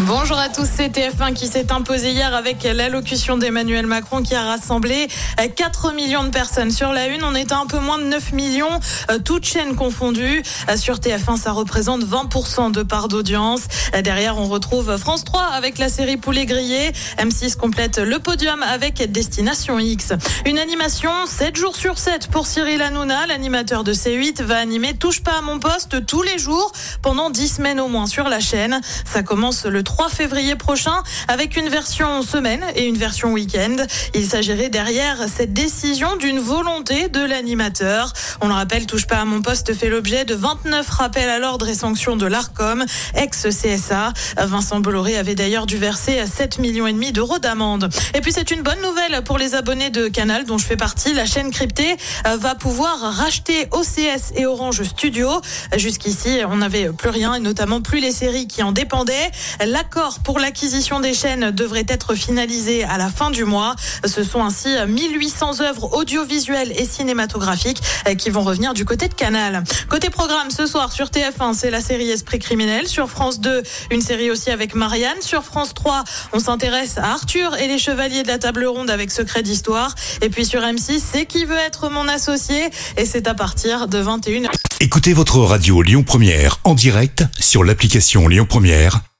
Bonjour à tous, c'est TF1 qui s'est imposé hier avec l'allocution d'Emmanuel Macron qui a rassemblé 4 millions de personnes. Sur la une, on à un peu moins de 9 millions, euh, toutes chaînes confondues. Euh, sur TF1, ça représente 20% de part d'audience. Euh, derrière, on retrouve France 3 avec la série Poulet grillé. M6 complète le podium avec Destination X. Une animation 7 jours sur 7 pour Cyril Hanouna, l'animateur de C8, va animer Touche pas à mon poste tous les jours pendant 10 semaines au moins sur la chaîne. Ça commence le 3 février prochain avec une version semaine et une version week-end. Il s'agirait derrière cette décision d'une volonté de l'animateur. On le rappelle, touche pas à mon poste fait l'objet de 29 rappels à l'ordre et sanctions de l'ARCOM, ex-CSA. Vincent Bolloré avait d'ailleurs dû verser 7 millions et demi d'euros d'amende. Et puis c'est une bonne nouvelle pour les abonnés de Canal dont je fais partie. La chaîne cryptée euh, va pouvoir racheter OCS et Orange Studio. Jusqu'ici, on n'avait plus rien et notamment plus les séries qui en dépendaient. L'accord pour l'acquisition des chaînes devrait être finalisé à la fin du mois. Ce sont ainsi 1800 œuvres audiovisuelles et cinématographiques euh, qui vont revenir du côté de Canal. Côté programme, ce soir sur TF1, c'est la série Esprit criminel. Sur France 2, une série aussi avec Marianne. Sur France 3, on s'intéresse à Arthur et les chevaliers de la table ronde avec Secret d'histoire. Et puis sur M6, c'est qui veut être mon associé? Et c'est à partir de 21h. Écoutez votre radio Lyon Première en direct sur l'application Lyon Première,